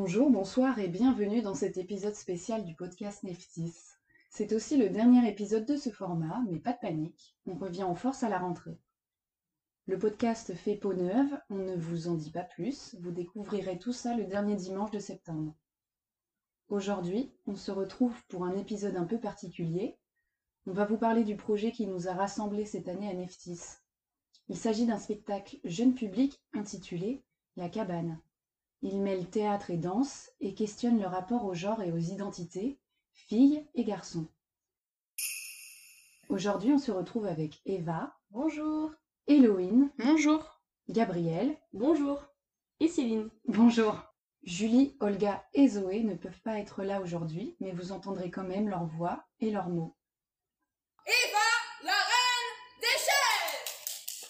Bonjour, bonsoir et bienvenue dans cet épisode spécial du podcast Neftis. C'est aussi le dernier épisode de ce format, mais pas de panique, on revient en force à la rentrée. Le podcast fait peau neuve, on ne vous en dit pas plus, vous découvrirez tout ça le dernier dimanche de septembre. Aujourd'hui, on se retrouve pour un épisode un peu particulier. On va vous parler du projet qui nous a rassemblés cette année à Neftis. Il s'agit d'un spectacle jeune public intitulé La cabane. Il mêle théâtre et danse et questionne le rapport au genre et aux identités, filles et garçons. Aujourd'hui, on se retrouve avec Eva. Bonjour. Héloïne. Bonjour. Gabrielle. Bonjour. Et Céline. Bonjour. Julie, Olga et Zoé ne peuvent pas être là aujourd'hui, mais vous entendrez quand même leur voix et leurs mots. Eva, la reine des chefs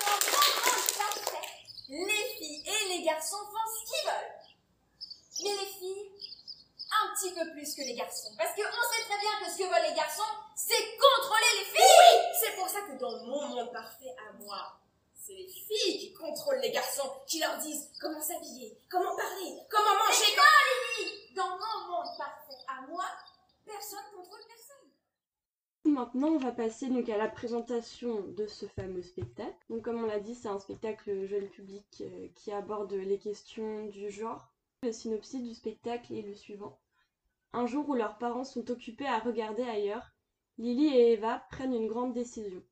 Dans mon monde parfait, les filles et les garçons font ce qu'ils veulent. Mais les filles, un petit peu plus que les garçons. Parce qu'on sait très bien que ce que veulent les garçons, c'est contrôler les filles Oui C'est pour ça que dans mon monde parfait à moi, c'est les filles qui contrôlent les garçons, qui leur disent comment s'habiller, comment parler, comment manger. Mais non, Dans mon monde parfait à moi, personne personne. Maintenant, on va passer donc à la présentation de ce fameux spectacle. Comme on l'a dit, c'est un spectacle jeune public euh, qui aborde les questions du genre. Le synopsis du spectacle est le suivant. Un jour où leurs parents sont occupés à regarder ailleurs, Lily et Eva prennent une grande décision.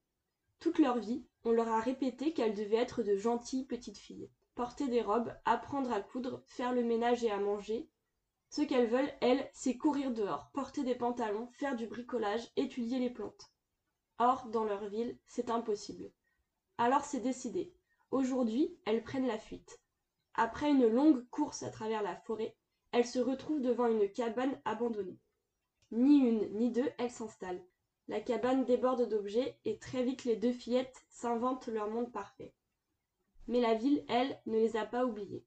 Toute leur vie, on leur a répété qu'elles devaient être de gentilles petites filles, porter des robes, apprendre à coudre, faire le ménage et à manger. Ce qu'elles veulent, elles, c'est courir dehors, porter des pantalons, faire du bricolage, étudier les plantes. Or, dans leur ville, c'est impossible. Alors c'est décidé. Aujourd'hui, elles prennent la fuite. Après une longue course à travers la forêt, elles se retrouvent devant une cabane abandonnée. Ni une ni deux, elles s'installent. La cabane déborde d'objets et très vite les deux fillettes s'inventent leur monde parfait. Mais la ville, elle, ne les a pas oubliées.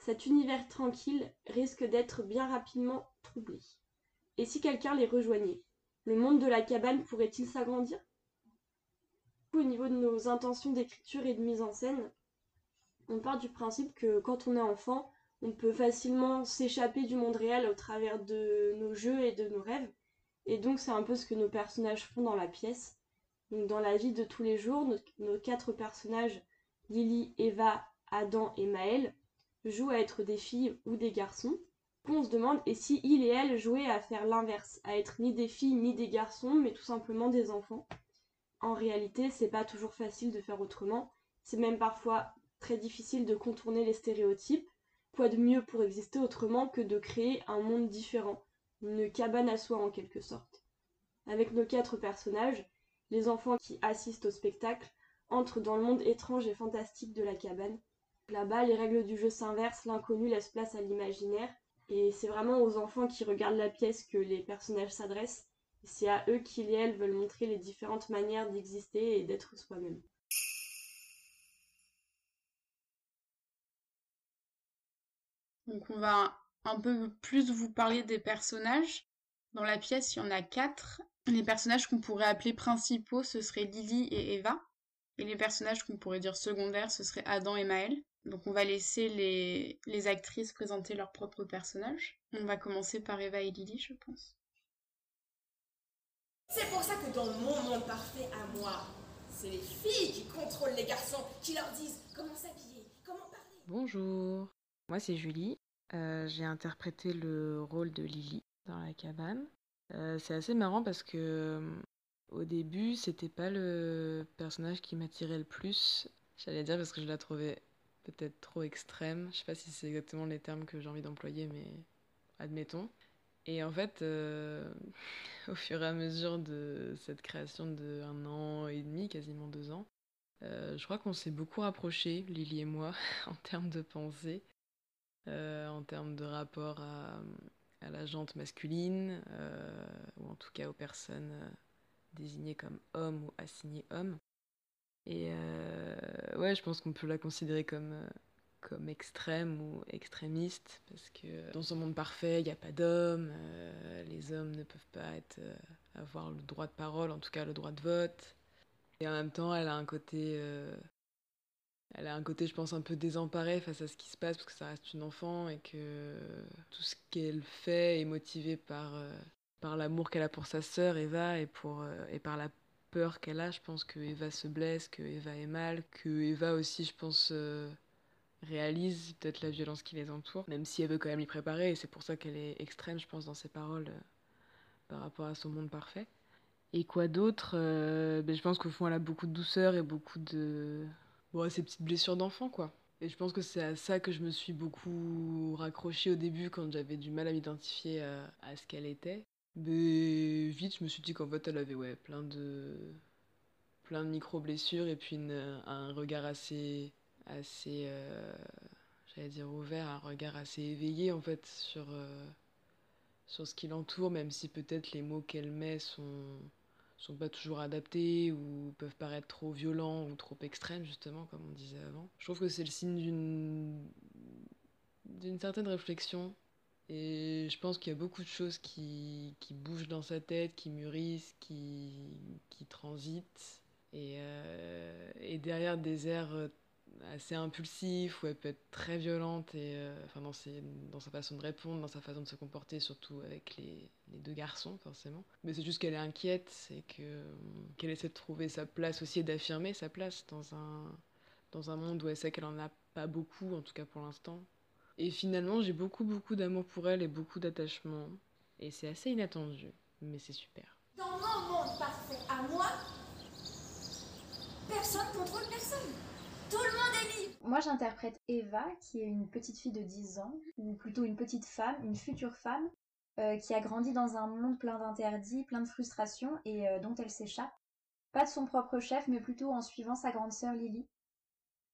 Cet univers tranquille risque d'être bien rapidement troublé. Et si quelqu'un les rejoignait Le monde de la cabane pourrait-il s'agrandir? Au niveau de nos intentions d'écriture et de mise en scène, on part du principe que quand on est enfant, on peut facilement s'échapper du monde réel au travers de nos jeux et de nos rêves. Et donc c'est un peu ce que nos personnages font dans la pièce. Donc dans la vie de tous les jours, nos, quatre personnages, Lily, Eva, Adam et Maël, jouent à être des filles ou des garçons. On se demande et si il et elle jouaient à faire l'inverse, à être ni des filles ni des garçons, mais tout simplement des enfants. En réalité, c'est pas toujours facile de faire autrement. C'est même parfois très difficile de contourner les stéréotypes. Quoi de mieux pour exister autrement que de créer un monde différent, une cabane à soi en quelque sorte. Avec nos quatre personnages, les enfants qui assistent au spectacle entrent dans le monde étrange et fantastique de la cabane. Là-bas, les règles du jeu s'inversent, l'inconnu laisse place à l'imaginaire, et c'est vraiment aux enfants qui regardent la pièce que les personnages s'adressent. C'est à eux qu'ils et elles veulent montrer les différentes manières d'exister et d'être soi-même. Donc on va un peu plus vous parler des personnages. Dans la pièce, il y en a quatre. Les personnages qu'on pourrait appeler principaux, ce seraient Lily et Eva. Et les personnages qu'on pourrait dire secondaires, ce seraient Adam et Maël. Donc on va laisser les, les actrices présenter leurs propres personnages. On va commencer par Eva et Lily, je pense. C'est pour ça que dans mon monde parfait à moi, c'est les filles qui contrôlent les garçons, qui leur disent comment s'habiller, comment parler. Bonjour, moi c'est Julie. Euh, J'ai interprété le rôle de Lily dans la cabane. Euh, c'est assez marrant parce que euh, au début, c'était pas le personnage qui m'attirait le plus. J'allais dire parce que je la trouvais peut-être trop extrême. Je sais pas si c'est exactement les termes que j'ai envie d'employer, mais admettons. Et en fait, euh, au fur et à mesure de cette création de un an et demi, quasiment deux ans, euh, je crois qu'on s'est beaucoup rapprochés, Lily et moi, en termes de pensée, euh, en termes de rapport à, à la jante masculine, ou en tout cas aux personnes désignées comme hommes ou assignées hommes. Et euh, ouais, je pense qu'on peut la considérer comme, euh, comme extrême ou extrémiste, parce que dans ce monde parfait, il n'y a pas d'hommes, euh, les hommes ne peuvent pas euh, avoir le droit de parole, en tout cas le droit de vote. Et en même temps, elle a un côté euh, elle a un côté, je pense, un peu désemparé face à ce qui se passe parce que ça reste une enfant et que tout ce qu'elle fait est motivé par, euh, par l'amour qu'elle a pour sa sœur Eva et, pour, euh, et par la peur qu'elle a. Je pense que Eva se blesse, que Eva est mal, que Eva aussi, je pense, euh, réalise peut-être la violence qui les entoure, même si elle veut quand même y préparer et c'est pour ça qu'elle est extrême, je pense, dans ses paroles par rapport à son monde parfait. Et quoi d'autre ben, Je pense qu'au fond, elle a beaucoup de douceur et beaucoup de Bon, ces petites blessures d'enfant, quoi. Et je pense que c'est à ça que je me suis beaucoup raccrochée au début quand j'avais du mal à m'identifier à, ce qu'elle était. Mais vite, je me suis dit qu'en fait, elle avait ouais, plein de plein de micro-blessures et puis un regard assez assez euh, j'allais dire ouvert, un regard assez éveillé en fait sur euh, sur ce qui l'entoure, même si peut-être les mots qu'elle met sont sont pas toujours adaptés ou peuvent paraître trop violents ou trop extrêmes justement comme on disait avant. Je trouve que c'est le signe d'une d'une certaine réflexion et je pense qu'il y a beaucoup de choses qui, qui, bougent dans sa tête, qui mûrissent, qui, qui transitent et, euh, et derrière des airs assez impulsif, où elle peut être très violente, et, euh, enfin dans, ses, dans sa façon de répondre, dans sa façon de se comporter, surtout avec les, les deux garçons, forcément. Mais c'est juste qu'elle est inquiète, et qu'elle essaie de trouver sa place aussi, et d'affirmer sa place dans un, dans un monde où elle sait qu'elle en a pas beaucoup, en tout cas pour l'instant. Et finalement, j'ai beaucoup, beaucoup d'amour pour elle et beaucoup d'attachement. Et c'est assez inattendu, mais c'est super. Dans mon monde parfait à moi, personne contrôle personne. Tout le monde est libre Moi j'interprète Eva, qui est une petite fille de 10 ans, ou plutôt une petite femme, une future femme, euh, qui a grandi dans un monde plein d'interdits, plein de frustrations, et euh, dont elle s'échappe. Pas de son propre chef, mais plutôt en suivant sa grande sœur Lily.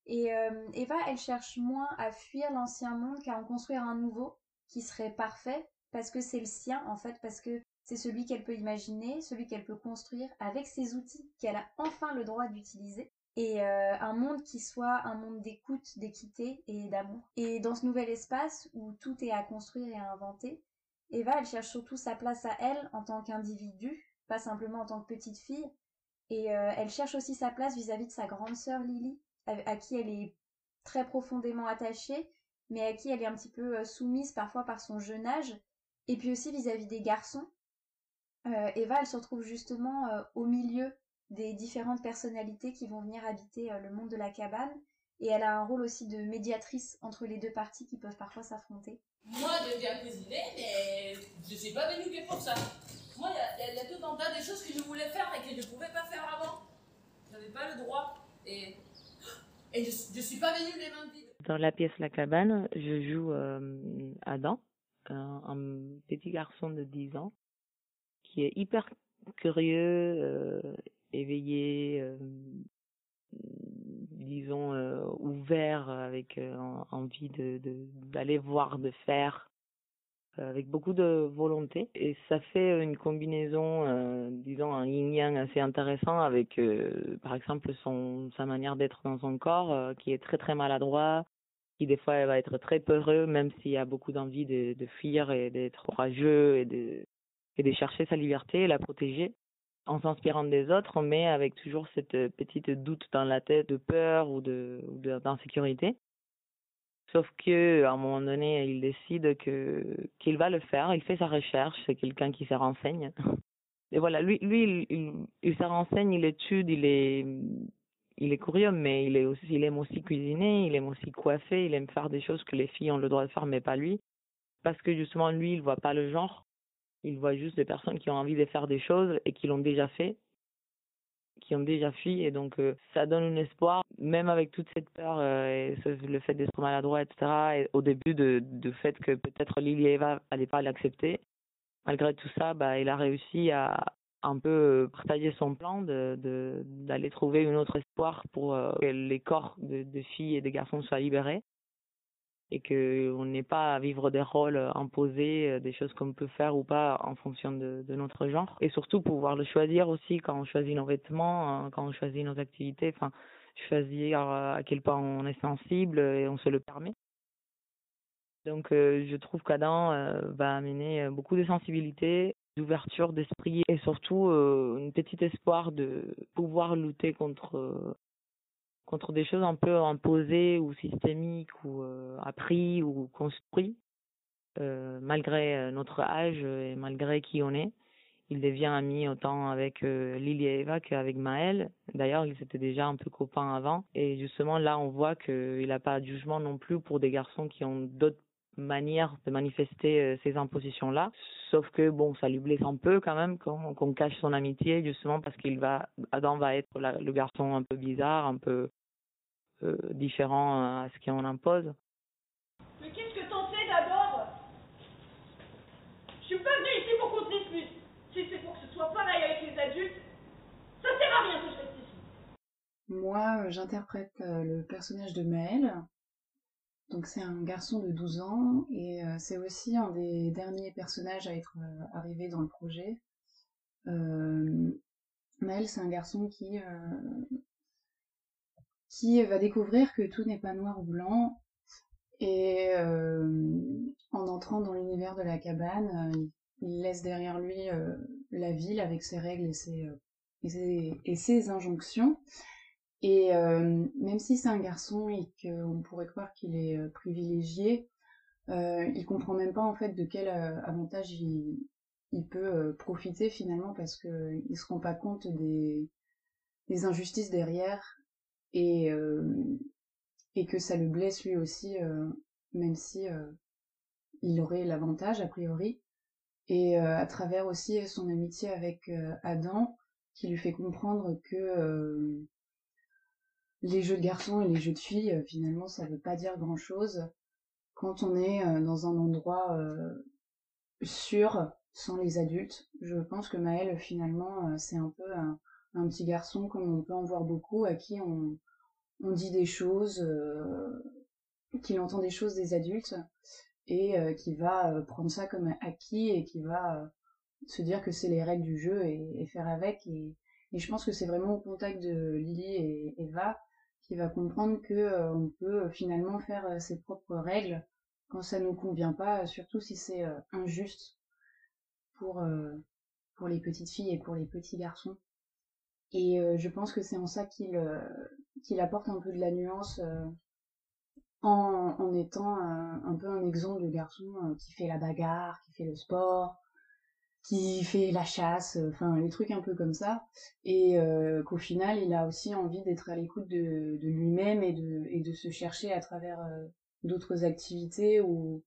Et euh, Eva, elle cherche moins à fuir l'ancien monde qu'à en construire un nouveau, qui serait parfait, parce que c'est le sien en fait, parce que c'est celui qu'elle peut imaginer, celui qu'elle peut construire avec ses outils qu'elle a enfin le droit d'utiliser et euh, un monde qui soit un monde d'écoute, d'équité et d'amour. Et dans ce nouvel espace où tout est à construire et à inventer, Eva, elle cherche surtout sa place à elle en tant qu'individu, pas simplement en tant que petite fille. Et euh, elle cherche aussi sa place vis-à-vis de sa grande sœur Lily, à, qui elle est très profondément attachée, mais à qui elle est un petit peu euh, soumise parfois par son jeune âge. Et puis aussi vis-à-vis des garçons. Eva, elle se retrouve justement au milieu des différentes personnalités qui vont venir habiter euh, le monde de la cabane. Et elle a un rôle aussi de médiatrice entre les deux parties qui peuvent parfois s'affronter. Moi, de bien cuisiner, mais je suis pas venue que pour ça. Moi, il y, a tout un tas de choses que je voulais faire et que je ne pouvais pas faire avant. J'avais pas le droit. Et je, ne suis pas venue les mains vides. Dans la pièce La Cabane, je joue euh, Adam, un, petit garçon de 10 ans, qui est hyper curieux, euh, éveillé, euh, disons ouvert, avec envie d'aller voir, de faire, avec beaucoup de volonté. Et ça fait une combinaison, disons un yin-yang assez intéressant avec, par exemple, son sa manière d'être dans son corps, qui est très très maladroit, qui des fois va être très peureux, même s'il a beaucoup d'envie de, de fuir et d'être courageux et de et de chercher sa liberté et la protéger en s'inspirant des autres, mais avec toujours cette euh, petite doute dans la tête de peur ou de d'insécurité. Sauf que à un moment donné, il décide que qu'il va le faire. Il fait sa recherche. C'est quelqu'un qui se renseigne. Et voilà, lui, lui, il, il, se renseigne, il étude, il est, il est curieux, mais il est aussi, il aime aussi cuisiner, il aime aussi coiffer, il aime faire des choses que les filles ont le droit de faire, mais pas lui, parce que justement lui, il voit pas le genre. Il voit juste des personnes qui ont envie de faire des choses et qui l'ont déjà fait, qui ont déjà fui. Et donc, euh, ça donne un espoir, même avec toute cette peur euh, et le fait d'être maladroit, etc. Et au début, de, de fait que peut-être Lily et Eva n'allaient pas l'accepter. Malgré tout ça, bah, il a réussi à un peu partager son plan de d'aller trouver un autre espoir pour euh, que les corps de filles et de garçons soient libérés et qu'on n'ait pas à vivre des rôles imposés, euh, des choses qu'on peut faire ou pas en fonction de, notre genre. Et surtout pouvoir le choisir aussi quand on choisit nos vêtements, hein, quand on choisit nos activités, enfin choisir à quel point on est sensible et on se le permet. Donc euh, je trouve qu'Adam euh, va amener beaucoup de sensibilité, d'ouverture d'esprit et surtout euh, un petit espoir de pouvoir lutter contre contre des choses un peu imposées ou systémiques ou euh, appris ou construits, euh, malgré notre âge et malgré qui on est. Il devient ami autant avec Lily et Eva qu'avec Maël. D'ailleurs, ils étaient déjà un peu copains avant. Et justement, là, on voit qu'il n'a pas de jugement non plus pour des garçons qui ont d'autres manière de manifester euh, ces impositions-là. Sauf que bon, ça lui blesse un peu quand même qu'on cache son amitié justement parce qu'il va, Adam va être le garçon un peu bizarre, un peu euh, différent à ce qu'on impose. Mais qu'est-ce que t'en sais d'abord? Je suis pas venue ici pour qu'on se dispute. Si c'est pour que ce soit pareil avec les adultes, ça sert à rien que je reste ici. Moi, euh, j'interprète le personnage de Maël, donc c'est un garçon de 12 ans et euh, c'est aussi un des derniers personnages à être euh, arrivé dans le projet. Euh, Maël, c'est un garçon qui qui va découvrir que tout n'est pas noir ou blanc et en entrant dans l'univers de la cabane, il laisse derrière lui la ville avec ses règles et ses injonctions et euh, même si c'est un garçon et qu'on pourrait croire qu'il est euh, privilégié, euh, il comprend même pas en fait de quel avantage il, peut profiter finalement parce qu'il il se rend pas compte des, injustices derrière et, et que ça le blesse lui aussi, même si il aurait l'avantage a priori. Et à travers aussi son amitié avec Adam, qui lui fait comprendre que les jeux de garçons et les jeux de filles, euh, finalement, ça veut pas dire grand chose quand on est euh, dans un endroit euh, sûr, sans les adultes. Je pense que Maël, finalement, c'est un peu un, petit garçon comme on peut en voir beaucoup, à qui on, dit des choses, qu'il entend des choses des adultes, et qui va prendre ça comme acquis et qui va se dire que c'est les règles du jeu et, faire avec. Et, je pense que c'est vraiment au contact de Lily et Eva qui va comprendre que euh, on peut euh, finalement faire euh, ses propres règles quand ça nous convient pas, surtout si c'est injuste pour pour les petites filles et pour les petits garçons. Et je pense que c'est en ça qu'il qu'il apporte un peu de la nuance en, en étant un peu un exemple de garçon qui fait la bagarre, qui fait le sport, qui fait la chasse, euh, enfin les trucs un peu comme ça, et euh, qu'au final il a aussi envie d'être à l'écoute de, lui-même et de, se chercher à travers euh, d'autres activités ou,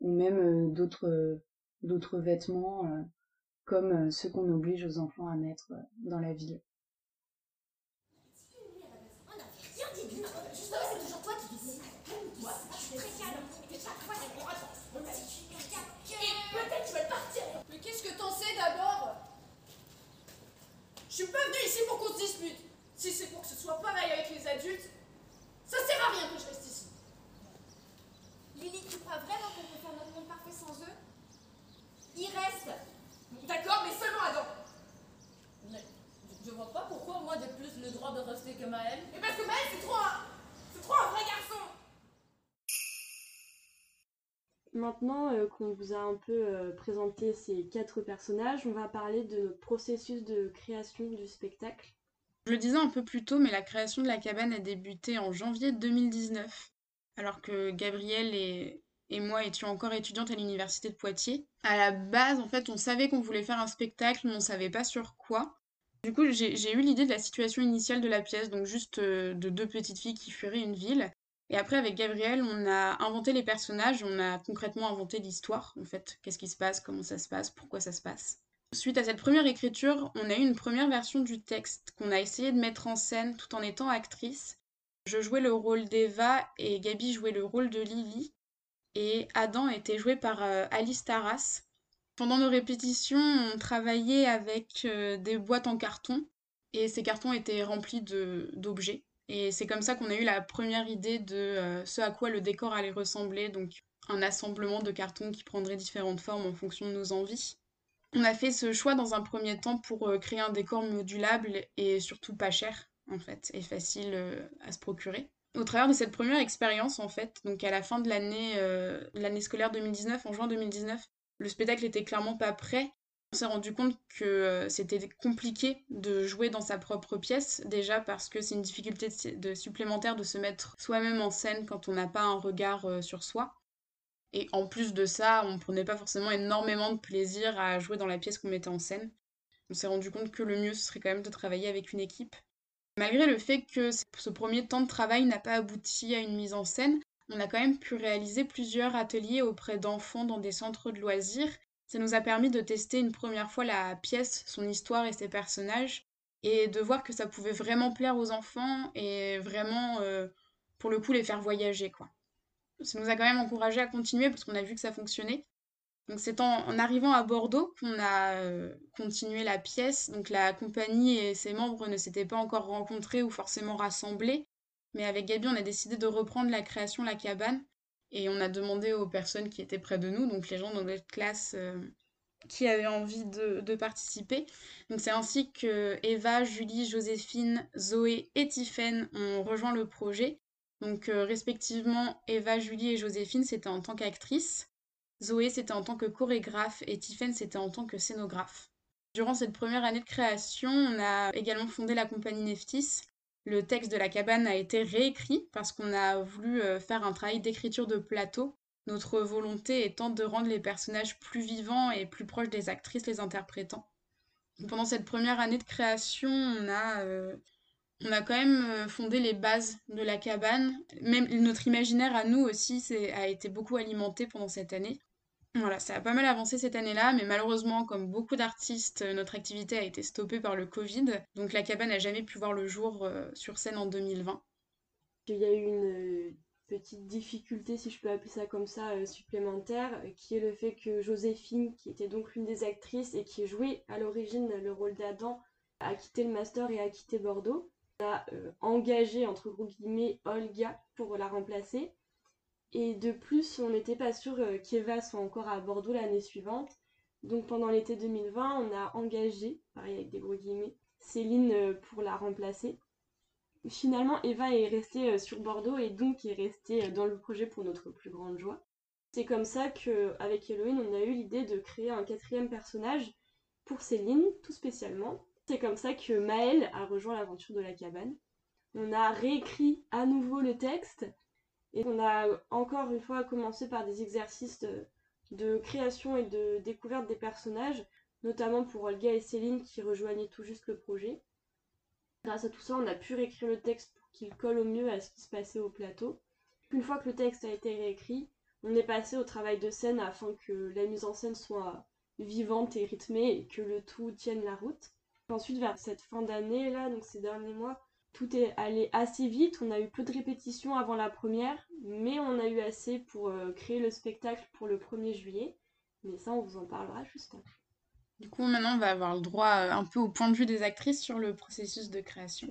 ou même d'autres d'autres vêtements comme ceux qu'on oblige aux enfants à mettre dans la ville. Je suis pas venue ici pour qu'on se dispute. Si c'est pour que ce soit pareil avec les adultes, ça sert à rien que je reste ici. Lily, tu crois vraiment qu'on peut faire notre monde parfait sans eux? Ils restent. D'accord, mais seulement Adam. Mais je, vois pas pourquoi moi j'ai plus le droit de rester que Maël. Mais parce que Maël c'est trop un... C'est trop un vrai garçon Maintenant euh, qu'on vous a un peu euh, présenté ces quatre personnages, on va parler de notre processus de création du spectacle. Je le disais un peu plus tôt, mais la création de la cabane a débuté en janvier 2019, alors que Gabrielle et, et moi étions encore étudiantes à l'université de Poitiers. À la base, en fait, on savait qu'on voulait faire un spectacle, mais on savait pas sur quoi. Du coup, j'ai eu l'idée de la situation initiale de la pièce, donc juste euh, de deux petites filles qui fuiraient une ville. Et après, avec Gabriel, on a inventé les personnages, on a concrètement inventé l'histoire, en fait. Qu'est-ce qui se passe, comment ça se passe, pourquoi ça se passe. Suite à cette première écriture, on a eu une première version du texte qu'on a essayé de mettre en scène tout en étant actrice. Je jouais le rôle d'Eva et Gabi jouait le rôle de Lily. Et Adam était joué par euh, Alice Taras. Pendant nos répétitions, on travaillait avec euh, des boîtes en carton et ces cartons étaient remplis d'objets. Et c'est comme ça qu'on a eu la première idée de euh, ce à quoi le décor allait ressembler, donc un assemblement de cartons qui prendrait différentes formes en fonction de nos envies. On a fait ce choix dans un premier temps pour euh, créer un décor modulable et surtout pas cher, en fait, et facile euh, à se procurer. Au travers de cette première expérience, en fait, donc à la fin de l'année l'année scolaire 2019, en juin 2019, le spectacle était clairement pas prêt, On s'est rendu compte que euh, c'était compliqué de jouer dans sa propre pièce, déjà parce que c'est une difficulté supplémentaire de se mettre soi-même en scène quand on n'a pas un regard euh, sur soi. Et en plus de ça, on prenait pas forcément énormément de plaisir à jouer dans la pièce qu'on mettait en scène. On s'est rendu compte que le mieux, ce serait quand même de travailler avec une équipe. Malgré le fait que ce premier temps de travail n'a pas abouti à une mise en scène, on a quand même pu réaliser plusieurs ateliers auprès d'enfants dans des centres de loisirs. Ça nous a permis de tester une première fois la pièce, son histoire et ses personnages, et de voir que ça pouvait vraiment plaire aux enfants et vraiment, euh, pour le coup, les faire voyager, quoi. Ça nous a quand même encouragé à continuer parce qu'on a vu que ça fonctionnait. Donc c'est en, arrivant à Bordeaux qu'on a euh, continué la pièce. Donc la compagnie et ses membres ne s'étaient pas encore rencontrés ou forcément rassemblés. Mais avec Gabi, on a décidé de reprendre la création La Cabane. Et on a demandé aux personnes qui étaient près de nous, donc les gens dans notre classe euh, qui avaient envie de, participer. Donc c'est ainsi que Eva, Julie, Joséphine, Zoé et Tiffaine ont rejoint le projet. Donc euh, respectivement, Eva, Julie et Joséphine, c'était en tant qu'actrice. Zoé, c'était en tant que chorégraphe et Tiffaine, c'était en tant que scénographe. Durant cette première année de création, on a également fondé la compagnie Neftis. Le texte de la cabane a été réécrit parce qu'on a voulu euh, faire un travail d'écriture de plateau, notre volonté étant de rendre les personnages plus vivants et plus proches des actrices les interprétant. Pendant cette première année de création, on a, euh, quand même euh, fondé les bases de la cabane. Même notre imaginaire à nous aussi a été beaucoup alimenté pendant cette année. Voilà, ça a pas mal avancé cette année-là, mais malheureusement, comme beaucoup d'artistes, euh, notre activité a été stoppée par le Covid, donc la cabane n'a jamais pu voir le jour euh, sur scène en 2020. Il y a eu une euh, petite difficulté, si je peux appeler ça comme ça, supplémentaire, qui est le fait que Joséphine, qui était donc l'une des actrices et qui jouait à l'origine le rôle d'Adam, a quitté le master et a quitté Bordeaux. On a engagé, entre guillemets, Olga pour la remplacer. Et de plus, on n'était pas sûr euh, qu'Eva soit encore à Bordeaux l'année suivante. Donc pendant l'été 2020, on a engagé, pareil avec des gros guillemets, Céline euh, pour la remplacer. Finalement, Eva est restée euh, sur Bordeaux et donc est restée dans le projet pour notre plus grande joie. C'est comme ça qu'avec Elohim, on a eu l'idée de créer un quatrième personnage pour Céline, tout spécialement. C'est comme ça que Maëlle a rejoint l'aventure de la cabane. On a réécrit à nouveau le texte et on a encore une fois commencé par des exercices de, création et de découverte des personnages, notamment pour Olga et Céline qui rejoignaient tout juste le projet. Grâce à tout ça, on a pu réécrire le texte pour qu'il colle au mieux à ce qui se passait au plateau. Une fois que le texte a été réécrit, on est passé au travail de scène afin que la mise en scène soit vivante et rythmée et que le tout tienne la route. Ensuite, vers cette fin d'année, là, donc ces derniers mois, tout est allé assez vite. On a eu peu de répétitions avant la première, mais on a eu assez pour euh, créer le spectacle pour le 1er juillet. Mais ça, on vous en parlera juste après. Du coup, maintenant, on va avoir le droit euh, un peu au point de vue des actrices sur le processus de création.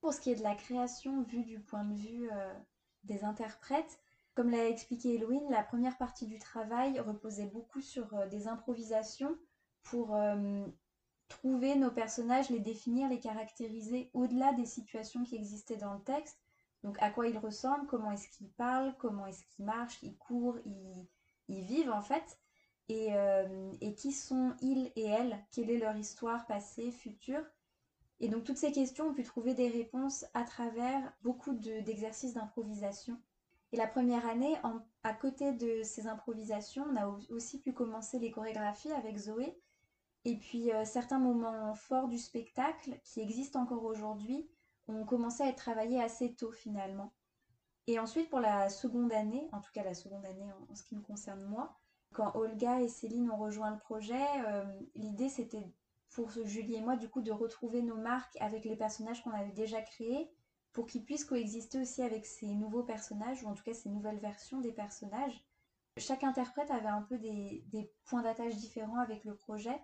Pour ce qui est de la création vue du point de vue euh, des interprètes, comme l'a expliqué Eloïne, la première partie du travail reposait beaucoup sur des improvisations pour trouver nos personnages, les définir, les caractériser au-delà des situations qui existaient dans le texte. Donc à quoi ils ressemblent, comment est-ce qu'ils parlent, comment est-ce qu'ils marchent, ils courent, ils, vivent en fait. Et, euh, et, qui sont ils et elles, quelle est leur histoire passée, future? Et donc toutes ces questions ont pu trouver des réponses à travers beaucoup d'exercices d'improvisation. Et la première année, à côté de ces improvisations, on a aussi pu commencer les chorégraphies avec Zoé, et puis euh, certains moments forts du spectacle, qui existent encore aujourd'hui, ont commencé à être travaillés assez tôt finalement. Et ensuite pour la seconde année, en tout cas la seconde année en, ce qui me concerne moi, quand Olga et Céline ont rejoint le projet, euh, l'idée c'était pour Julie et moi du coup de retrouver nos marques avec les personnages qu'on avait déjà créés pour qu'ils puissent coexister aussi avec ces nouveaux personnages ou en tout cas ces nouvelles versions des personnages. Chaque interprète avait un peu des points d'attache différents avec le projet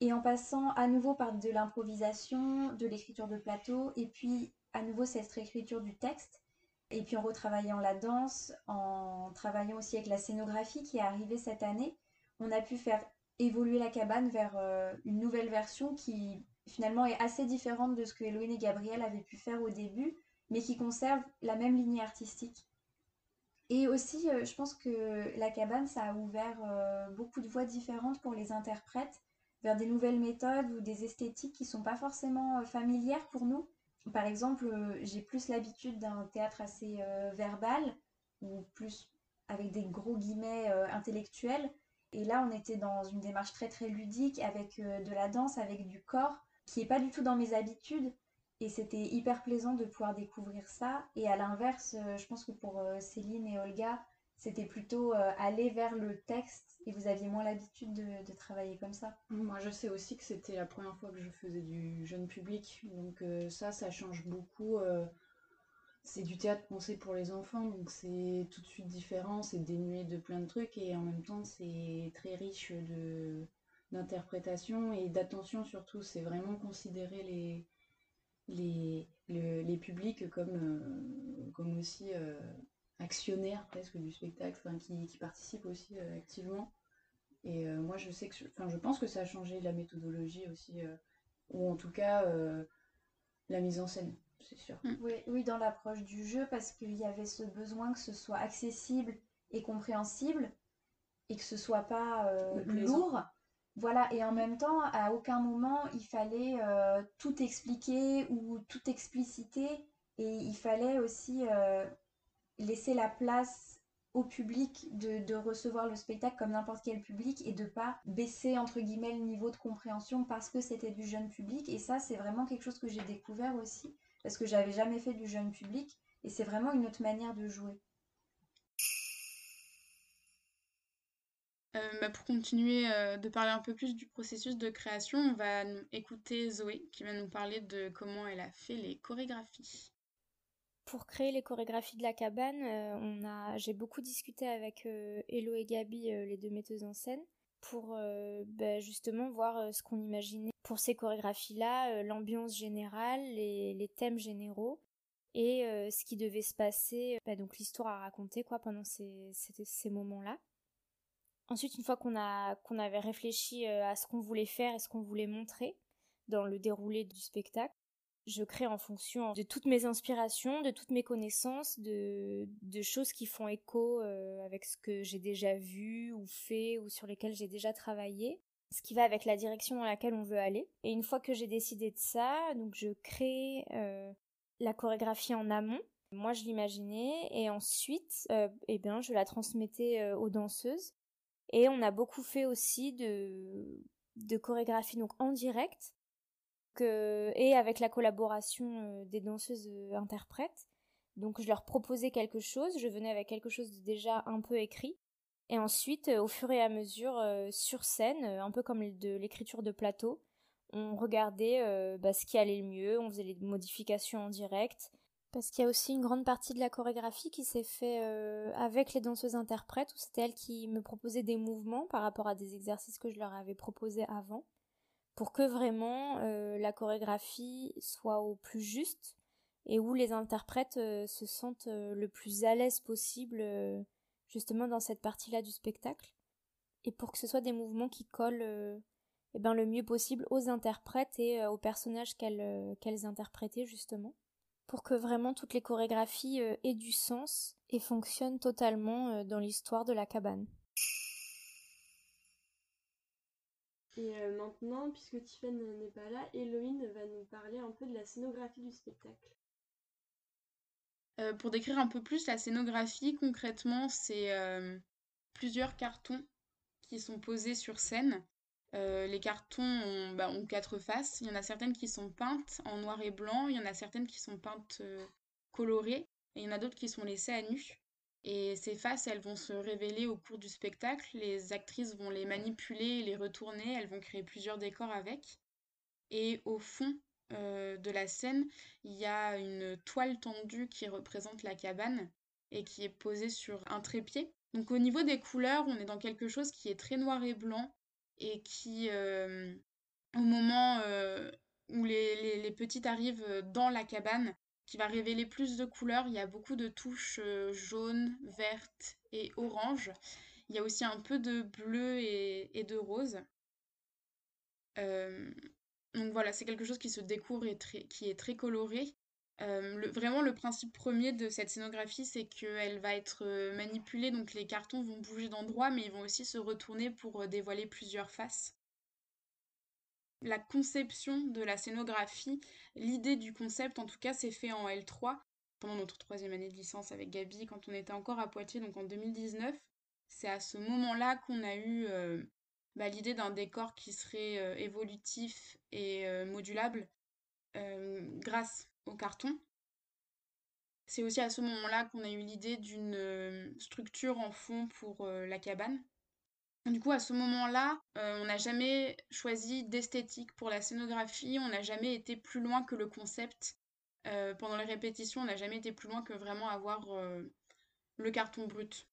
et en passant à nouveau par de l'improvisation, de l'écriture de plateau, et puis à nouveau cette réécriture du texte, et puis en retravaillant la danse, en travaillant aussi avec la scénographie qui est arrivée cette année, on a pu faire évoluer la cabane vers euh, une nouvelle version qui finalement est assez différente de ce que Héloïne et Gabriel avaient pu faire au début, mais qui conserve la même ligne artistique. Et aussi, euh, je pense que la cabane, ça a ouvert euh, beaucoup de voies différentes pour les interprètes vers des nouvelles méthodes ou des esthétiques qui sont pas forcément familières pour nous. Par exemple, j'ai plus l'habitude d'un théâtre assez verbal ou plus avec des gros guillemets intellectuels. Et là, on était dans une démarche très très ludique avec de la danse, avec du corps, qui est pas du tout dans mes habitudes. Et c'était hyper plaisant de pouvoir découvrir ça. Et à l'inverse, euh, je pense que pour euh, Céline et Olga, c'était plutôt euh, aller vers le texte et vous aviez moins l'habitude de, travailler comme ça? Moi, je sais aussi que c'était la première fois que je faisais du jeune public. Donc ça, ça change beaucoup. c'est du théâtre pensé pour les enfants, donc c'est tout de suite différent, c'est dénué de plein de trucs et en même temps, c'est très riche de d'interprétation et d'attention surtout. C'est vraiment considérer les les, les publics comme, euh, comme aussi euh, actionnaires presque du spectacle, qui, qui, participent aussi euh, activement. Et moi, je sais que, enfin, je pense que ça a changé la méthodologie aussi, ou en tout cas la mise en scène, c'est sûr. Mm. Oui, oui dans l'approche du jeu, parce qu'il y avait ce besoin que ce soit accessible et compréhensible, et que ce soit pas lourd voilà, et en même temps, à aucun moment il fallait euh, tout expliquer ou tout expliciter, et il fallait aussi euh, laisser la place au public de, recevoir le spectacle comme n'importe quel public et de pas baisser entre guillemets le niveau de compréhension parce que c'était du jeune public. Et ça, c'est vraiment quelque chose que j'ai découvert aussi parce que j'avais jamais fait du jeune public et c'est vraiment une autre manière de jouer. Euh, bah, pour continuer euh, de parler un peu plus du processus de création, on va écouter Zoé qui va nous parler de comment elle a fait les chorégraphies. Pour créer les chorégraphies de la cabane, euh, on a, j'ai beaucoup discuté avec Hello et Gabi, les deux metteuses en scène, pour bah, justement voir ce qu'on imaginait pour ces chorégraphies-là, l'ambiance générale, les, thèmes généraux et ce qui devait se passer, bah, donc l'histoire à raconter quoi pendant ces moments-là. Ensuite, une fois qu'on a qu'on avait réfléchi euh, à ce qu'on voulait faire et ce qu'on voulait montrer dans le déroulé du spectacle, je crée en fonction de toutes mes inspirations, de toutes mes connaissances, de, choses qui font écho euh, avec ce que j'ai déjà vu ou fait ou sur lesquels j'ai déjà travaillé, ce qui va avec la direction dans laquelle on veut aller. Et une fois que j'ai décidé de ça, donc je crée euh, la chorégraphie en amont. Moi, je l'imaginais et ensuite, eh bien, je la transmettais aux danseuses et on a beaucoup fait aussi de, de chorégraphie donc en direct et avec la collaboration euh, des danseuses euh, interprètes. Donc je leur proposais quelque chose, je venais avec quelque chose de déjà un peu écrit. Et ensuite, euh, au fur et à mesure, sur scène, un peu comme de l'écriture de plateau, on regardait bah, ce qui allait le mieux, on faisait les modifications en direct, parce qu'il y a aussi une grande partie de la chorégraphie qui s'est fait euh, avec les danseuses interprètes, où c'était elles qui me proposaient des mouvements par rapport à des exercices que je leur avais proposés avant, pour que vraiment euh, la chorégraphie soit au plus juste et où les interprètes euh, se sentent le plus à l'aise possible justement dans cette partie-là du spectacle, et pour que ce soit des mouvements qui collent eh ben, le mieux possible aux interprètes et aux personnages qu'elles interprétaient justement pour que vraiment toutes les chorégraphies euh, aient du sens et fonctionnent totalement euh, dans l'histoire de la cabane. Et euh, maintenant, puisque Tiffany n'est pas là, Héloïne va nous parler un peu de la scénographie du spectacle. pour décrire un peu plus la scénographie, concrètement, c'est plusieurs cartons qui sont posés sur scène euh, les cartons bah, ont, quatre faces. Il y en a certaines qui sont peintes en noir et blanc, il y en a certaines qui sont peintes euh, colorées, et il y en a d'autres qui sont laissées à nu. Et ces faces, elles vont se révéler au cours du spectacle. Les actrices vont les manipuler, les retourner, elles vont créer plusieurs décors avec. Et au fond euh, de la scène, il y a une toile tendue qui représente la cabane et qui est posée sur un trépied. Donc au niveau des couleurs, on est dans quelque chose qui est très noir et blanc, et qui, euh, au moment euh, où les, les, petites arrivent dans la cabane, qui va révéler plus de couleurs. Il y a beaucoup de touches euh, jaunes, vertes et orange. Il y a aussi un peu de bleu et, de rose. donc voilà, c'est quelque chose qui se découvre et qui est très coloré. vraiment, le principe premier de cette scénographie, c'est qu'elle va être manipulée, donc les cartons vont bouger d'endroit, mais ils vont aussi se retourner pour dévoiler plusieurs faces. La conception de la scénographie, l'idée du concept en tout cas, s'est fait en L3 pendant notre troisième année de licence avec Gabi quand on était encore à Poitiers, donc en 2019. C'est à ce moment-là qu'on a eu euh, bah, l'idée d'un décor qui serait euh, évolutif et euh, modulable grâce au carton. C'est aussi à ce moment-là qu'on a eu l'idée d'une structure en fond pour la cabane. Du coup, à ce moment-là, on n'a jamais choisi d'esthétique pour la scénographie, on n'a jamais été plus loin que le concept. pendant les répétitions, on n'a jamais été plus loin que vraiment avoir le carton brut.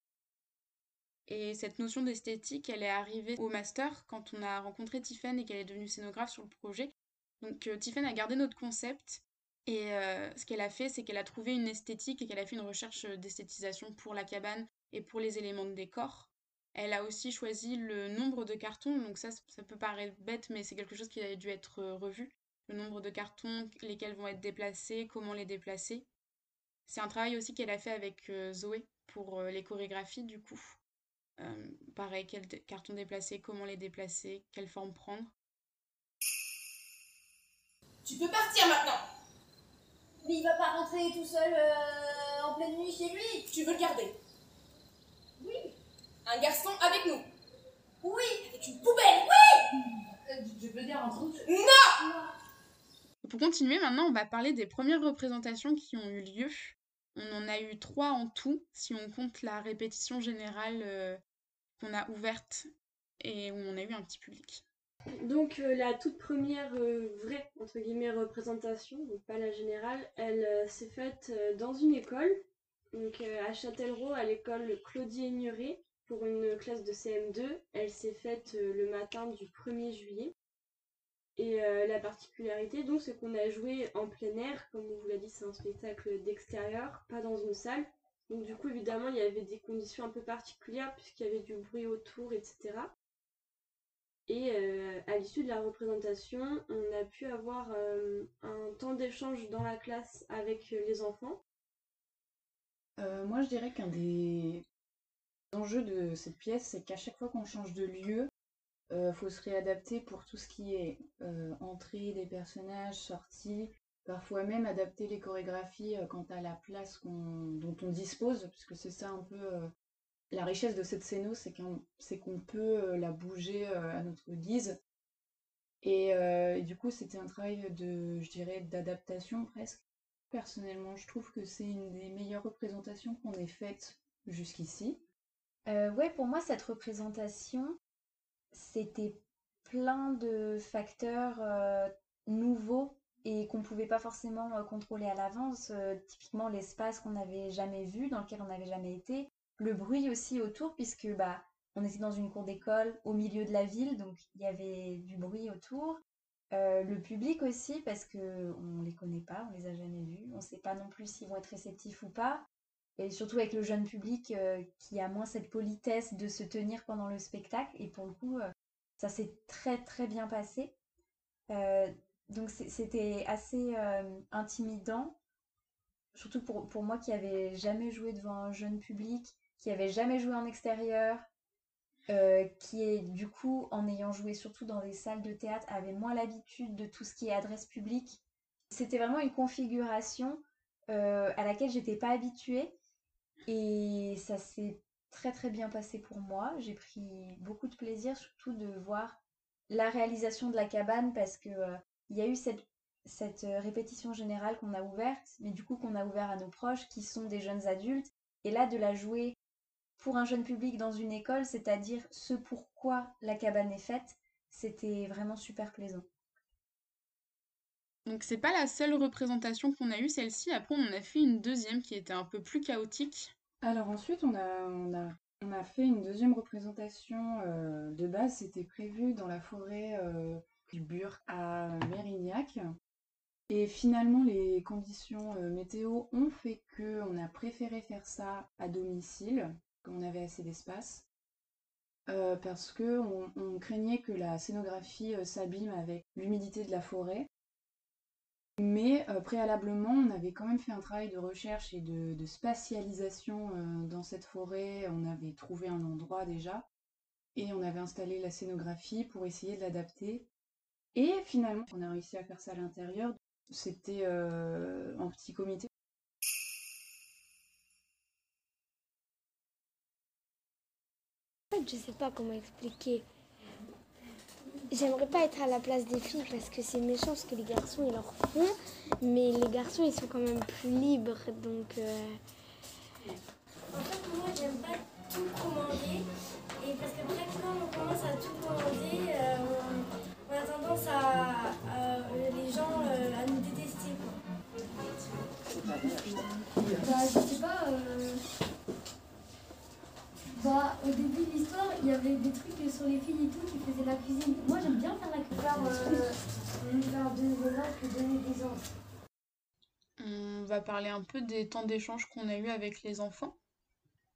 Et cette notion d'esthétique, elle est arrivée au master quand on a rencontré Tiffen et qu'elle est devenue scénographe sur le projet. Donc euh, Tiffen a gardé notre concept et euh, ce qu'elle a fait, c'est qu'elle a trouvé une esthétique et qu'elle a fait une recherche d'esthétisation pour la cabane et pour les éléments de décor. Elle a aussi choisi le nombre de cartons, donc ça, ça peut paraître bête, mais c'est quelque chose qui a dû être euh, revu. Le nombre de cartons, lesquels vont être déplacés, comment les déplacer. C'est un travail aussi qu'elle a fait avec Zoé pour les chorégraphies, du coup. Euh, pareil, quels cartons déplacer, comment les déplacer, quelle forme prendre. Tu peux partir maintenant Mais il va pas rentrer tout seul euh, en pleine nuit chez lui Tu veux le garder Un garçon avec nous. Oui. Avec une poubelle Oui. Euh, Je peux dire un truc Non. Pour continuer, maintenant, on va parler des premières représentations qui ont eu lieu. On en a eu trois en tout, si on compte la répétition générale qu'on a ouverte et où on a eu un petit public. Donc euh, la toute première euh, vraie entre guillemets représentation, donc pas la générale, elle euh, s'est faite dans une école, donc à Châtellerault, à l'école Claudie Aigneret, pour une classe de CM2. Elle s'est faite le matin du 1er juillet. Et la particularité, donc, c'est qu'on a joué en plein air, comme on vous l'a dit, c'est un spectacle d'extérieur, pas dans une salle. Donc du coup, évidemment, il y avait des conditions un peu particulières puisqu'il y avait du bruit autour, etc. Et euh, à l'issue de la représentation, on a pu avoir euh, un temps d'échange dans la classe avec les enfants. Euh, moi, je dirais qu'un des enjeux de cette pièce, c'est qu'à chaque fois qu'on change de lieu, il faut se réadapter pour tout ce qui est entrée des personnages, sortie, parfois même adapter les chorégraphies euh, quant à la place dont on dispose, puisque c'est ça un peu euh, la richesse de cette scéno, c'est qu'on peut euh, la bouger à notre guise. Et, du coup, c'était un travail de, je dirais, d'adaptation presque. Personnellement, je trouve que c'est une des meilleures représentations qu'on ait faites jusqu'ici. Ouais, pour moi, cette représentation, c'était plein de facteurs nouveaux et qu'on ne pouvait pas forcément euh, contrôler à l'avance. Euh, typiquement l'espace qu'on n'avait jamais vu, dans lequel on n'avait jamais été. Le bruit aussi autour, puisque bah, on était dans une cour d'école au milieu de la ville, donc il y avait du bruit autour. Euh, le public aussi, parce qu'on ne les connaît pas, on les a jamais vus, on ne sait pas non plus s'ils vont être réceptifs ou pas. Et surtout avec le jeune public qui a moins cette politesse de se tenir pendant le spectacle. Et pour le coup, ça s'est très très bien passé donc c'était assez euh, intimidant, surtout pour, pour moi qui n'avais jamais joué devant un jeune public, qui n'avait jamais joué en extérieur, euh, qui est du coup, en ayant joué surtout dans des salles de théâtre, avait moins l'habitude de tout ce qui est adresse publique. C'était vraiment une configuration euh, à laquelle j'étais pas habituée et ça s'est très très bien passé pour moi. J'ai pris beaucoup de plaisir surtout de voir la réalisation de la cabane parce que il y a eu cette, cette euh, répétition générale qu'on a ouverte, mais du coup qu'on a ouvert à nos proches qui sont des jeunes adultes. Et là, de la jouer pour un jeune public dans une école, c'est-à-dire ce pourquoi la cabane est faite, c'était vraiment super plaisant. Donc c'est pas la seule représentation qu'on a eue, celle-ci. Après, on en a fait une deuxième qui était un peu plus chaotique. Alors ensuite, on a, on on fait une deuxième représentation euh, de base. C'était prévu dans la forêt euh, du à Mérignac. Et finalement, les conditions euh, météo ont fait qu'on a préféré faire ça à domicile, quand on avait assez d'espace, parce qu'on on craignait que la scénographie s'abîme avec l'humidité de la forêt. Mais préalablement, on avait quand même fait un travail de recherche et de, spatialisation dans cette forêt. On avait trouvé un endroit déjà et on avait installé la scénographie pour essayer de l'adapter Et finalement, on a réussi à faire ça à l'intérieur. C'était euh, en petit comité. En fait, je sais pas comment expliquer. J'aimerais pas être à la place des filles parce que c'est méchant ce que les garçons ils leur font, mais les garçons ils sont quand même plus libres donc. Euh... En fait, moi j'aime pas tout commander et parce qu'après quand on commence à tout commander, euh, on, a tendance à, à les gens euh, à nous détester quoi. Bah, je sais pas. Euh... Bah, au début de l'histoire, il y avait des trucs sur les filles et tout qui faisaient la cuisine. Moi, j'aime bien faire la cuisine. Faire, euh, faire donner des ordres que donner des ordres. On va parler un peu des temps d'échange qu'on a eu avec les enfants.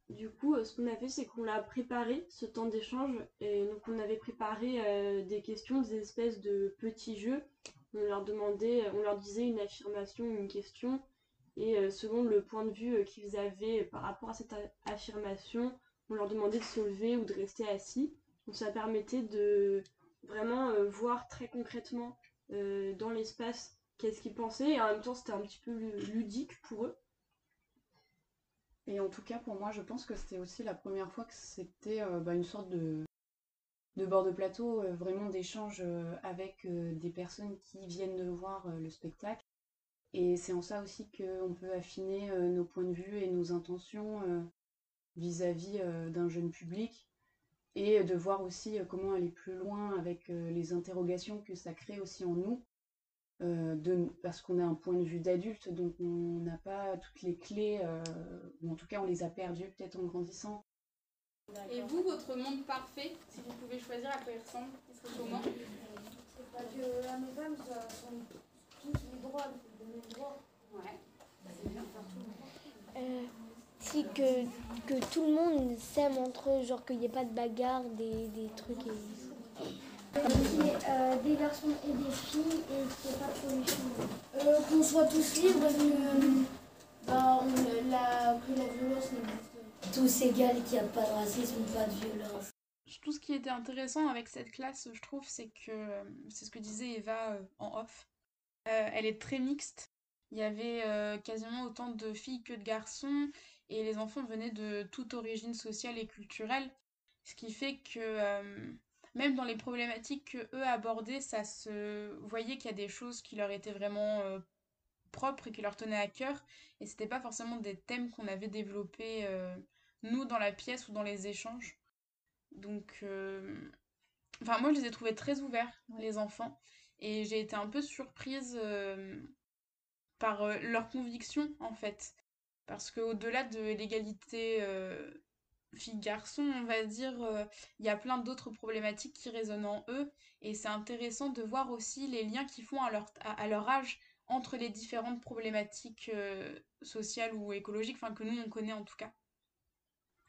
Du coup, euh, ce qu'on a fait, c'est qu'on a préparé ce temps d'échange. Et donc, on avait préparé euh, des questions, des espèces de petits jeux. On leur demandait, on leur disait une affirmation, une question. Et euh, selon le point de vue euh, qu'ils avaient par rapport à cette affirmation, on leur demandait de se lever ou de rester assis. Donc ça permettait de vraiment euh, voir très concrètement euh, dans l'espace qu'est-ce qu'ils pensaient et en même temps c'était un petit peu ludique pour eux. Et en tout cas pour moi je pense que c'était aussi la première fois que c'était euh, bah, une sorte de, de bord de plateau, vraiment d'échange avec des personnes qui viennent de voir le spectacle. Et c'est en ça aussi qu'on peut affiner nos points de vue et nos intentions vis-à-vis d'un jeune public et de voir aussi comment aller plus loin avec les interrogations que ça crée aussi en nous. De, parce qu'on a un point de vue d'adulte, donc on n'a pas toutes les clés, euh, ou en tout cas on les a perdues peut-être en grandissant. Et vous, votre monde parfait, si vous pouvez choisir à quoi il ressemble, ce serait comment? C'est pas que l'homme et femme sont tous les droits, les mêmes droits. Ouais. C'est bien partout. Euh, si que, que tout le monde s'aime entre eux, genre qu'il n'y ait pas de bagarre, des, des trucs. Et... Qu'il y ait euh, des garçons et des filles et qu'il n'y ait pas trop les filles. Euh, Qu'on soit tous libres et que bah, on, la, que la violence n'existe pas. Tous égales, qu'il n'y a pas de racisme, pas de violence. Tout ce qui était intéressant avec cette classe, je trouve, c'est que, c'est ce que disait Eva euh, en off, euh, elle est très mixte. Il y avait euh, quasiment autant de filles que de garçons, et les enfants venaient de toute origine sociale et culturelle, ce qui fait que euh, même dans les problématiques que eux abordaient, ça se voyait qu'il y a des choses qui leur étaient vraiment euh, propres et qui leur tenaient à cœur, et c'était pas forcément des thèmes qu'on avait développés euh, nous dans la pièce ou dans les échanges. Donc, enfin, moi je les ai trouvés très ouverts, les enfants, et j'ai été un peu surprise par euh, leur conviction en fait. Parce qu'au-delà de l'égalité euh, filles-garçons, on va dire, euh, il y a plein d'autres problématiques qui résonnent en eux, et c'est intéressant de voir aussi les liens qu'ils font à leur, à, à leur âge entre les différentes problématiques euh, sociales ou écologiques, enfin que nous on connaît en tout cas.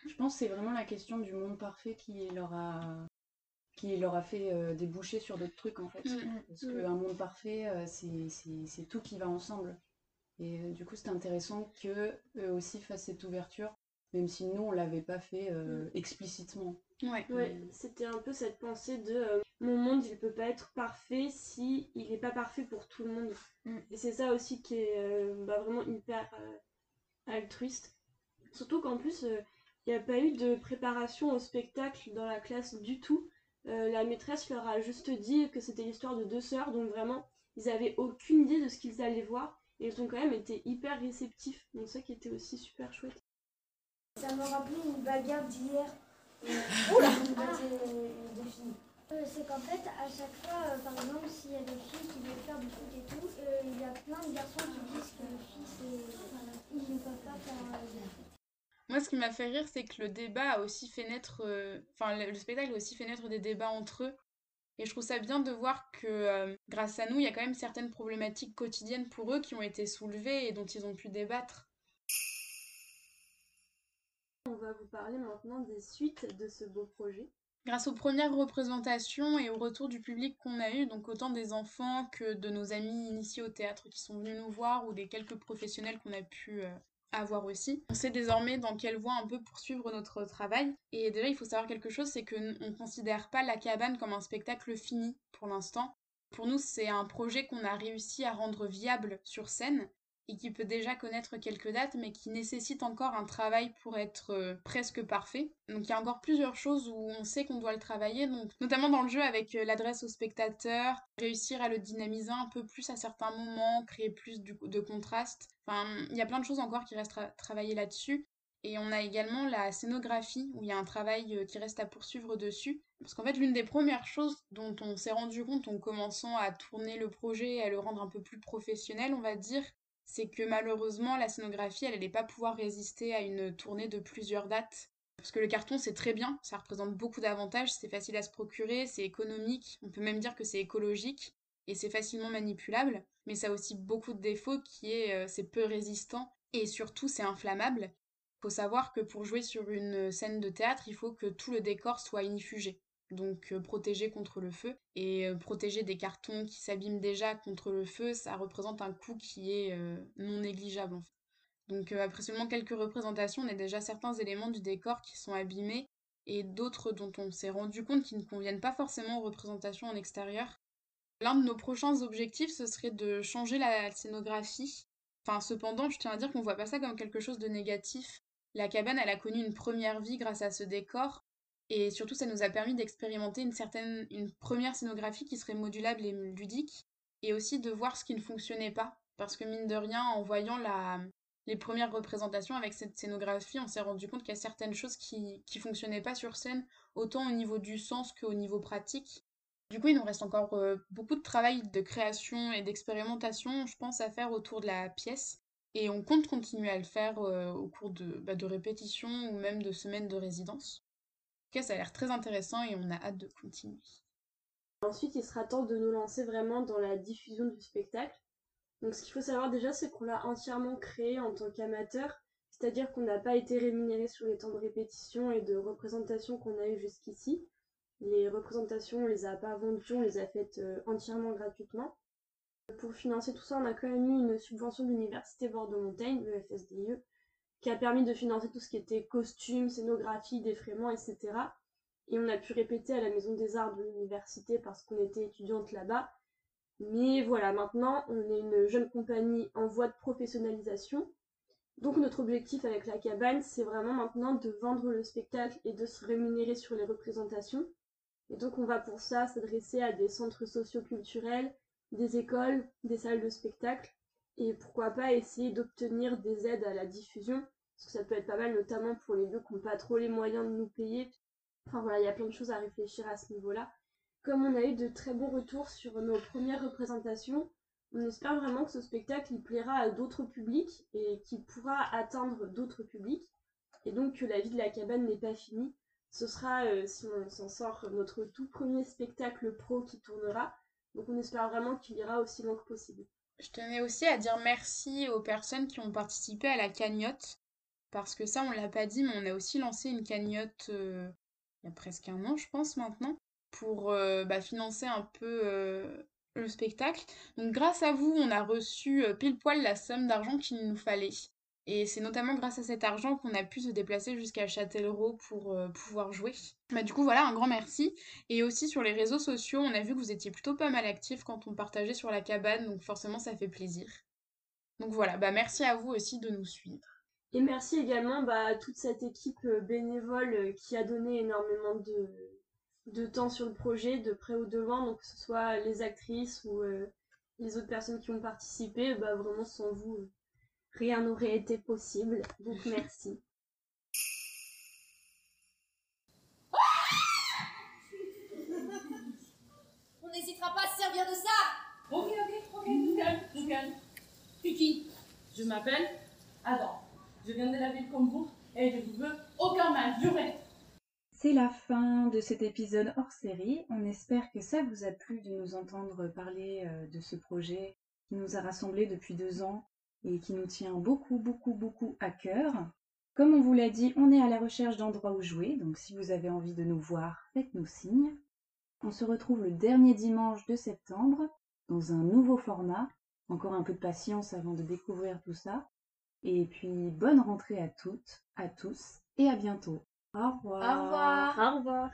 Je pense que c'est vraiment la question du monde parfait qui leur a, qui leur a fait euh, déboucher sur d'autres trucs en fait. Mm. Parce qu'un monde parfait, euh, c'est tout qui va ensemble. Et euh, du coup, c'est intéressant qu'eux aussi fassent cette ouverture, même si nous, on l'avait pas fait euh, explicitement. Ouais. Ouais, c'était un peu cette pensée de euh, mon monde il peut pas être parfait si il est pas parfait pour tout le monde. Et c'est ça aussi qui est euh, bah, vraiment hyper euh, altruiste. Surtout qu'en plus euh, il n'y a pas eu de préparation au spectacle dans la classe du tout. Euh, la maîtresse leur a juste dit que c'était l'histoire de deux sœurs, donc vraiment ils avaient aucune idée de ce qu'ils allaient voir et ils ont quand même été hyper réceptifs. Donc ça qui était aussi super chouette. Ça me rappelait une bagarre d'hier. Oula filles. Euh, c'est qu'en fait, à chaque fois, euh, par exemple, s'il y a des filles qui veulent faire du foot et tout, euh, il y a plein de garçons qui disent que les filles, c'est... Ils ne peuvent pas faire du foot. Moi, ce qui m'a fait rire, c'est que le débat a aussi fait naître, enfin, le, le spectacle a aussi fait naître des débats entre eux. Et je trouve ça bien de voir que, euh, grâce à nous, il y a quand même certaines problématiques quotidiennes pour eux qui ont été soulevées et dont ils ont pu débattre. On va vous parler maintenant des suites de ce beau projet. Grâce aux premières représentations et au retour du public qu'on a eu, donc autant des enfants que de nos amis initiés au théâtre qui sont venus nous voir ou des quelques professionnels qu'on a pu euh, avoir aussi, on sait désormais dans quelle voie un peu poursuivre notre travail. Et déjà, il faut savoir quelque chose, c'est qu'on ne considère pas la cabane comme un spectacle fini pour l'instant. Pour nous, c'est un projet qu'on a réussi à rendre viable sur scène et qui peut déjà connaître quelques dates, mais qui nécessite encore un travail pour être euh, presque parfait. Donc il y a encore plusieurs choses où on sait qu'on doit le travailler, donc notamment dans le jeu avec euh, l'adresse au spectateur, réussir à le dynamiser un peu plus à certains moments, créer plus de contraste. Enfin, il y a plein de choses encore qui restent à travailler là-dessus. Et on a également la scénographie, où il y a un travail euh, qui reste à poursuivre dessus. Parce qu'en fait, l'une des premières choses dont on s'est rendu compte en commençant à tourner le projet et à le rendre un peu plus professionnel, on va dire, c'est que malheureusement, la scénographie, elle n'allait pas pouvoir résister à une tournée de plusieurs dates. Parce que le carton, c'est très bien, ça représente beaucoup d'avantages, c'est facile à se procurer, c'est économique, on peut même dire que c'est écologique, et c'est facilement manipulable, mais ça a aussi beaucoup de défauts qui est euh, c'est peu résistant, et surtout c'est inflammable. Faut savoir que pour jouer sur une scène de théâtre, il faut que tout le décor soit inifugé donc euh, protéger contre le feu. Et euh, protéger des cartons qui s'abîment déjà contre le feu, ça représente un coût qui est euh, non négligeable. Donc après seulement quelques représentations, on a déjà certains éléments du décor qui sont abîmés et d'autres dont on s'est rendu compte qui ne conviennent pas forcément aux représentations en extérieur. L'un de nos prochains objectifs, ce serait de changer la scénographie. Enfin, cependant, je tiens à dire qu'on voit pas ça comme quelque chose de négatif. La cabane, elle a connu une première vie grâce à ce décor, et surtout, ça nous a permis d'expérimenter une certaine, une première scénographie qui serait modulable et ludique, et aussi de voir ce qui ne fonctionnait pas. Parce que mine de rien, en voyant la, les premières représentations avec cette scénographie, on s'est rendu compte qu'il y a certaines choses qui ne fonctionnaient pas sur scène, autant au niveau du sens qu'au niveau pratique. Du coup, il nous reste encore euh, beaucoup de travail de création et d'expérimentation, je pense, à faire autour de la pièce. Et on compte continuer à le faire euh, au cours de, bah, de répétitions ou même de semaines de résidence cas, ça a l'air très intéressant et on a hâte de continuer. Ensuite, il sera temps de nous lancer vraiment dans la diffusion du spectacle. Donc, ce qu'il faut savoir déjà, c'est qu'on l'a entièrement créé en tant qu'amateur, c'est-à-dire qu'on n'a pas été rémunéré sur les temps de répétition et de représentation qu'on a eu jusqu'ici. Les représentations, on les a pas vendues, on les a faites euh, entièrement gratuitement. Pour financer tout ça, on a quand même eu une subvention de l'Université Bordeaux-Montaigne, le FSDIE, qui a permis de financer tout ce qui était costumes, scénographie, défraiement, etc. Et on a pu répéter à la Maison des Arts de l'université parce qu'on était étudiante là-bas. Mais voilà, maintenant, on est une jeune compagnie en voie de professionnalisation. Donc notre objectif avec la cabane, c'est vraiment maintenant de vendre le spectacle et de se rémunérer sur les représentations. Et donc on va pour ça s'adresser à des centres socioculturels, des écoles, des salles de spectacle, et pourquoi pas essayer d'obtenir des aides à la diffusion, parce que ça peut être pas mal, notamment pour les lieux qui n'ont pas trop les moyens de nous payer. Enfin voilà, il y a plein de choses à réfléchir à ce niveau-là. Comme on a eu de très bons retours sur nos premières représentations, on espère vraiment que ce spectacle il plaira à d'autres publics et qu'il pourra atteindre d'autres publics. Et donc que la vie de la cabane n'est pas finie. Ce sera, euh, si on s'en sort, notre tout premier spectacle pro qui tournera. Donc on espère vraiment qu'il ira aussi loin que possible. Je tenais aussi à dire merci aux personnes qui ont participé à la cagnotte. Parce que ça, on l'a pas dit, mais on a aussi lancé une cagnotte euh, il y a presque un an, je pense, maintenant, pour euh, bah, financer un peu le spectacle. Donc, grâce à vous, on a reçu pile poil la somme d'argent qu'il nous fallait. Et c'est notamment grâce à cet argent qu'on a pu se déplacer jusqu'à Châtellerault pour euh, pouvoir jouer. Bah, du coup, voilà, un grand merci. Et aussi sur les réseaux sociaux, on a vu que vous étiez plutôt pas mal actifs quand on partageait sur la cabane, donc forcément ça fait plaisir. Donc voilà, bah merci à vous aussi de nous suivre. Et merci également bah, à toute cette équipe euh, bénévole euh, qui a donné énormément de, de temps sur le projet, de près ou de loin, donc que ce soit les actrices ou les autres personnes qui ont participé, bah vraiment sans vous rien n'aurait été possible. Donc merci. On n'hésitera pas à se servir de ça Ok, ok, ok, tout calme, tout calme. Tu qui Je m'appelle Adam. Je viens de la ville comme vous et je vous veux aucun mal, juré. C'est la fin de cet épisode hors série. On espère que ça vous a plu de nous entendre parler euh, de ce projet qui nous a rassemblés depuis deux ans et qui nous tient beaucoup, beaucoup, beaucoup à cœur. Comme on vous l'a dit, on est à la recherche d'endroits où jouer, donc si vous avez envie de nous voir, faites-nous signe. On se retrouve le dernier dimanche de septembre dans un nouveau format. Encore un peu de patience avant de découvrir tout ça. Et puis bonne rentrée à toutes, à tous et à bientôt. Au revoir. Au revoir. Au revoir.